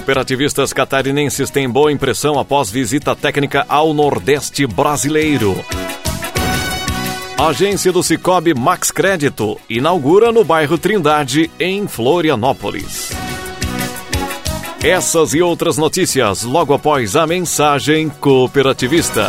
Cooperativistas catarinenses têm boa impressão após visita técnica ao Nordeste brasileiro. Agência do Cicobi Max Crédito inaugura no bairro Trindade, em Florianópolis. Essas e outras notícias logo após a mensagem cooperativista.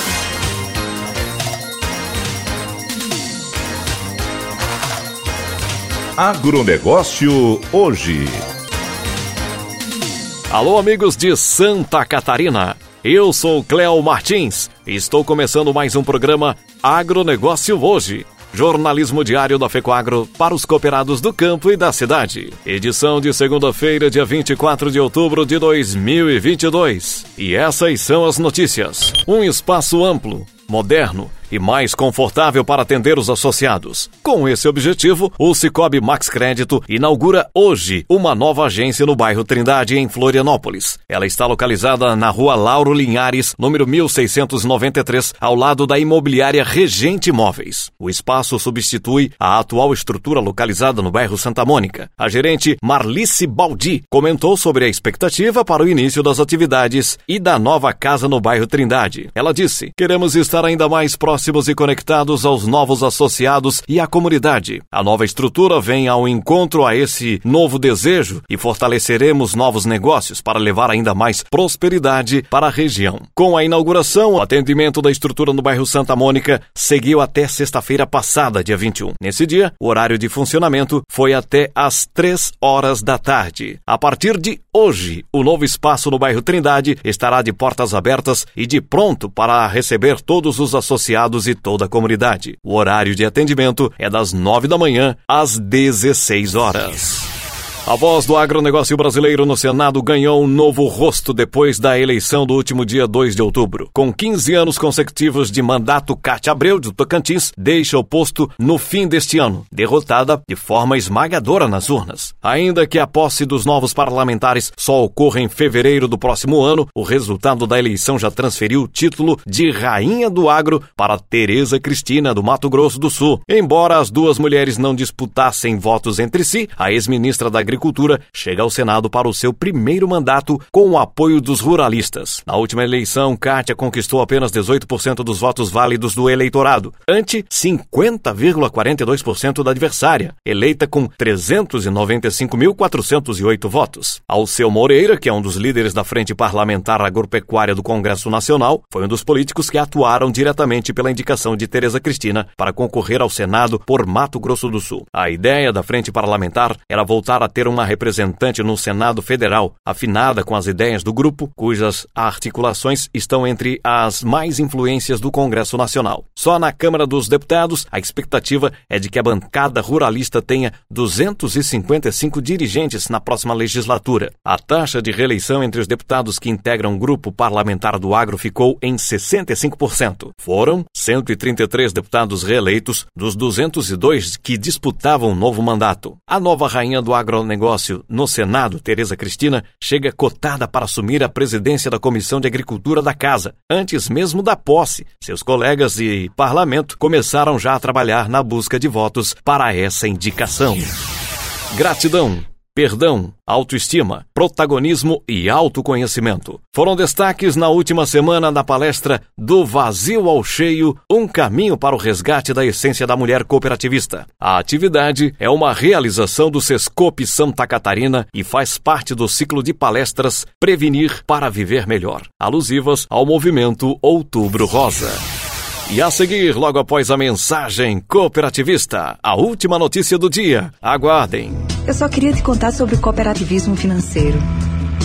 Agronegócio hoje. Alô, amigos de Santa Catarina. Eu sou Cléo Martins e estou começando mais um programa Agronegócio hoje. Jornalismo diário da FECOAGRO para os cooperados do campo e da cidade. Edição de segunda-feira, dia 24 de outubro de 2022. E essas são as notícias. Um espaço amplo, moderno e mais confortável para atender os associados. Com esse objetivo, o Cicobi Max Crédito inaugura hoje uma nova agência no bairro Trindade, em Florianópolis. Ela está localizada na rua Lauro Linhares, número 1693, ao lado da imobiliária Regente Imóveis. O espaço substitui a atual estrutura localizada no bairro Santa Mônica. A gerente Marlice Baldi comentou sobre a expectativa para o início das atividades e da nova casa no bairro Trindade. Ela disse: Queremos estar ainda mais próximos próximos e conectados aos novos associados e à comunidade. A nova estrutura vem ao encontro a esse novo desejo e fortaleceremos novos negócios para levar ainda mais prosperidade para a região. Com a inauguração, o atendimento da estrutura no bairro Santa Mônica seguiu até sexta-feira passada, dia 21. Nesse dia, o horário de funcionamento foi até às 3 horas da tarde. A partir de hoje, o novo espaço no bairro Trindade estará de portas abertas e de pronto para receber todos os associados e toda a comunidade. O horário de atendimento é das 9 da manhã às 16 horas. A voz do agronegócio brasileiro no Senado ganhou um novo rosto depois da eleição do último dia 2 de outubro. Com 15 anos consecutivos de mandato, Cátia Abreu, do Tocantins, deixa o posto no fim deste ano, derrotada de forma esmagadora nas urnas. Ainda que a posse dos novos parlamentares só ocorra em fevereiro do próximo ano, o resultado da eleição já transferiu o título de Rainha do Agro para Tereza Cristina, do Mato Grosso do Sul. Embora as duas mulheres não disputassem votos entre si, a ex-ministra da Agricultura chega ao Senado para o seu primeiro mandato com o apoio dos ruralistas. Na última eleição, Kátia conquistou apenas 18% dos votos válidos do eleitorado, ante 50,42% da adversária, eleita com 395.408 votos. Alceu Moreira, que é um dos líderes da Frente Parlamentar Agropecuária do Congresso Nacional, foi um dos políticos que atuaram diretamente pela indicação de Tereza Cristina para concorrer ao Senado por Mato Grosso do Sul. A ideia da Frente Parlamentar era voltar a ter ter uma representante no Senado Federal afinada com as ideias do grupo, cujas articulações estão entre as mais influências do Congresso Nacional. Só na Câmara dos Deputados, a expectativa é de que a bancada ruralista tenha 255 dirigentes na próxima legislatura. A taxa de reeleição entre os deputados que integram o grupo parlamentar do agro ficou em 65%. Foram 133 deputados reeleitos dos 202 que disputavam o novo mandato. A nova rainha do agro agronegócio no Senado, Tereza Cristina, chega cotada para assumir a presidência da Comissão de Agricultura da Casa. Antes mesmo da posse, seus colegas de parlamento começaram já a trabalhar na busca de votos para essa indicação. Gratidão perdão, autoestima, protagonismo e autoconhecimento. Foram destaques na última semana da palestra Do Vazio ao Cheio Um Caminho para o Resgate da Essência da Mulher Cooperativista. A atividade é uma realização do Sescope Santa Catarina e faz parte do ciclo de palestras Prevenir para Viver Melhor, alusivas ao movimento Outubro Rosa. E a seguir, logo após a mensagem cooperativista, a última notícia do dia. Aguardem. Eu só queria te contar sobre o cooperativismo financeiro.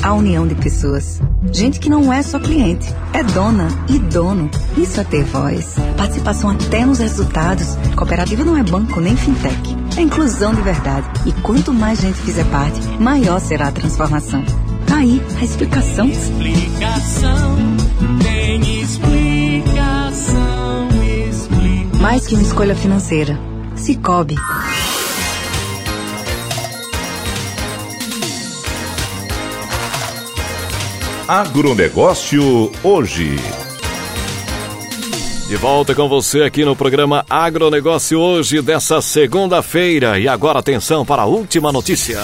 A união de pessoas. Gente que não é só cliente, é dona e dono. Isso é ter voz. Participação até nos resultados. Cooperativa não é banco nem fintech. É inclusão de verdade. E quanto mais gente fizer parte, maior será a transformação. Tá aí a explicação. Explicação. Mais que uma escolha financeira. Cicobi. Agronegócio hoje. De volta com você aqui no programa Agronegócio hoje dessa segunda-feira. E agora atenção para a última notícia.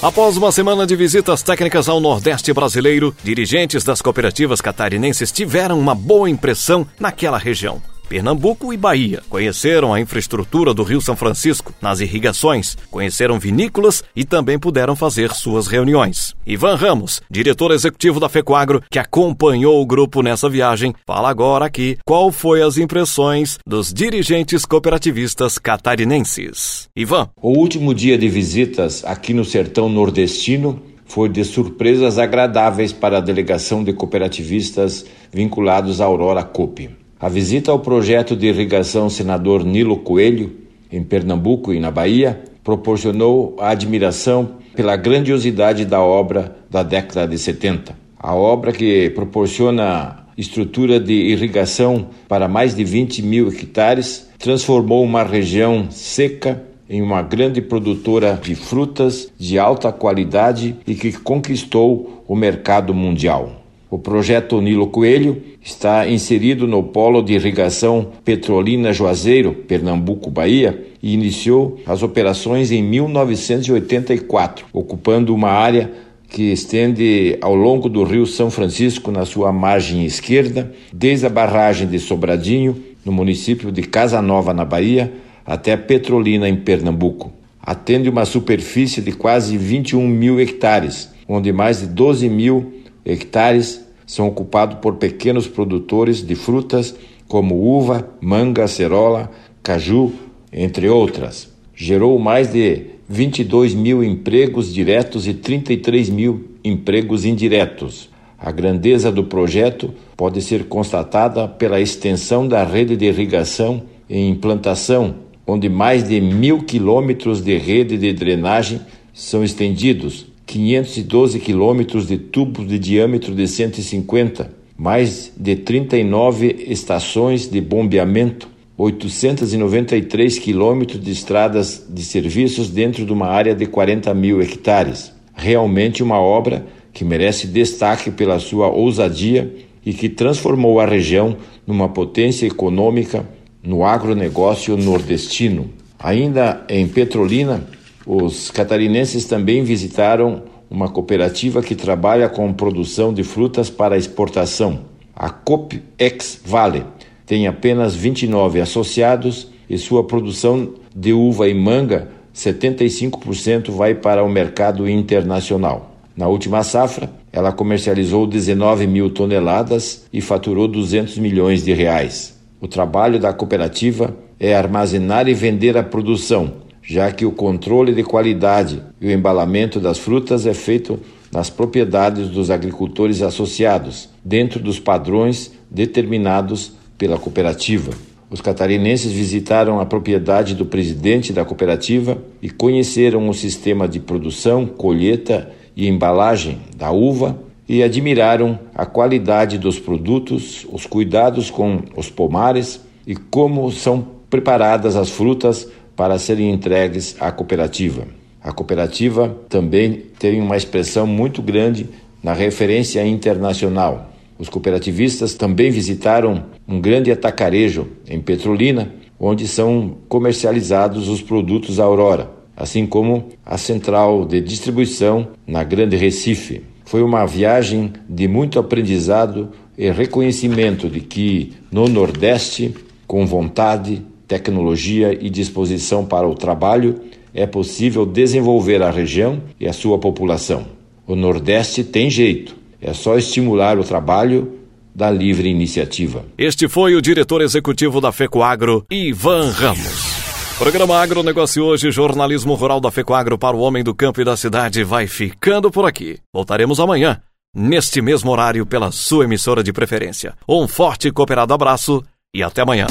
Após uma semana de visitas técnicas ao Nordeste brasileiro, dirigentes das cooperativas catarinenses tiveram uma boa impressão naquela região. Pernambuco e Bahia conheceram a infraestrutura do Rio São Francisco nas irrigações, conheceram vinícolas e também puderam fazer suas reuniões. Ivan Ramos, diretor executivo da Fecoagro, que acompanhou o grupo nessa viagem, fala agora aqui qual foi as impressões dos dirigentes cooperativistas catarinenses. Ivan. O último dia de visitas aqui no sertão nordestino foi de surpresas agradáveis para a delegação de cooperativistas vinculados à Aurora Coop. A visita ao projeto de irrigação Senador Nilo Coelho, em Pernambuco e na Bahia, proporcionou a admiração pela grandiosidade da obra da década de 70. A obra que proporciona estrutura de irrigação para mais de 20 mil hectares transformou uma região seca em uma grande produtora de frutas de alta qualidade e que conquistou o mercado mundial. O projeto Nilo Coelho está inserido no polo de irrigação Petrolina Juazeiro, Pernambuco, Bahia, e iniciou as operações em 1984, ocupando uma área que estende ao longo do Rio São Francisco na sua margem esquerda, desde a barragem de Sobradinho, no município de Casa Nova, na Bahia, até Petrolina, em Pernambuco. Atende uma superfície de quase 21 mil hectares, onde mais de 12 mil hectares são ocupados por pequenos produtores de frutas como uva, manga, cerola, caju, entre outras. Gerou mais de 22 mil empregos diretos e 33 mil empregos indiretos. A grandeza do projeto pode ser constatada pela extensão da rede de irrigação em implantação, onde mais de mil quilômetros de rede de drenagem são estendidos, 512 quilômetros de tubos de diâmetro de 150, mais de 39 estações de bombeamento, 893 quilômetros de estradas de serviços dentro de uma área de 40 mil hectares. Realmente uma obra que merece destaque pela sua ousadia e que transformou a região numa potência econômica no agronegócio nordestino. Ainda em Petrolina, os catarinenses também visitaram uma cooperativa que trabalha com produção de frutas para exportação. A Cop Ex Vale tem apenas 29 associados e sua produção de uva e manga, 75% vai para o mercado internacional. Na última safra, ela comercializou 19 mil toneladas e faturou 200 milhões de reais. O trabalho da cooperativa é armazenar e vender a produção, já que o controle de qualidade e o embalamento das frutas é feito nas propriedades dos agricultores associados, dentro dos padrões determinados pela cooperativa. Os catarinenses visitaram a propriedade do presidente da cooperativa e conheceram o sistema de produção, colheita e embalagem da uva e admiraram a qualidade dos produtos, os cuidados com os pomares e como são preparadas as frutas para serem entregues à cooperativa. A cooperativa também tem uma expressão muito grande na referência internacional. Os cooperativistas também visitaram um grande atacarejo em Petrolina, onde são comercializados os produtos Aurora, assim como a central de distribuição na Grande Recife. Foi uma viagem de muito aprendizado e reconhecimento de que no Nordeste, com vontade, tecnologia e disposição para o trabalho, é possível desenvolver a região e a sua população. O Nordeste tem jeito, é só estimular o trabalho da livre iniciativa. Este foi o diretor executivo da FECOAGRO, Ivan Ramos. Programa Agronegócio hoje, jornalismo rural da FECOAGRO para o homem do campo e da cidade vai ficando por aqui. Voltaremos amanhã, neste mesmo horário, pela sua emissora de preferência. Um forte e cooperado abraço e até amanhã.